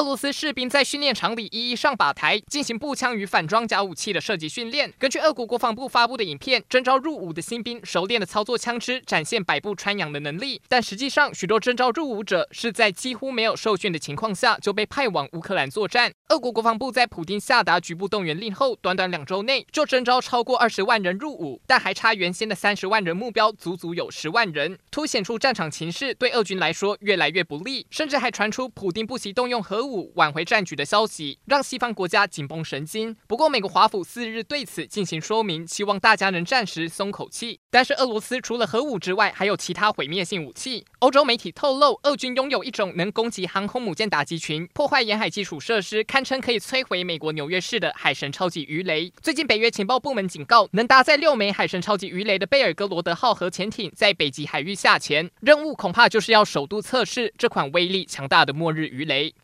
俄罗斯士兵在训练场里一一上靶台进行步枪与反装甲武器的射击训练。根据俄国国防部发布的影片，征召入伍的新兵熟练的操作枪支，展现百步穿杨的能力。但实际上，许多征召入伍者是在几乎没有受训的情况下就被派往乌克兰作战。俄国国防部在普丁下达局部动员令后，短短两周内就征召超过二十万人入伍，但还差原先的三十万人目标足足有十万人，凸显出战场情势对俄军来说越来越不利，甚至还传出普丁不惜动用核武。挽回战局的消息让西方国家紧绷神经。不过，美国华府四日对此进行说明，希望大家能暂时松口气。但是，俄罗斯除了核武之外，还有其他毁灭性武器。欧洲媒体透露，俄军拥有一种能攻击航空母舰打击群、破坏沿海基础设施，堪称可以摧毁美国纽约市的海神超级鱼雷。最近，北约情报部门警告，能搭载六枚海神超级鱼雷的贝尔格罗德号核潜艇在北极海域下潜，任务恐怕就是要首度测试这款威力强大的末日鱼雷。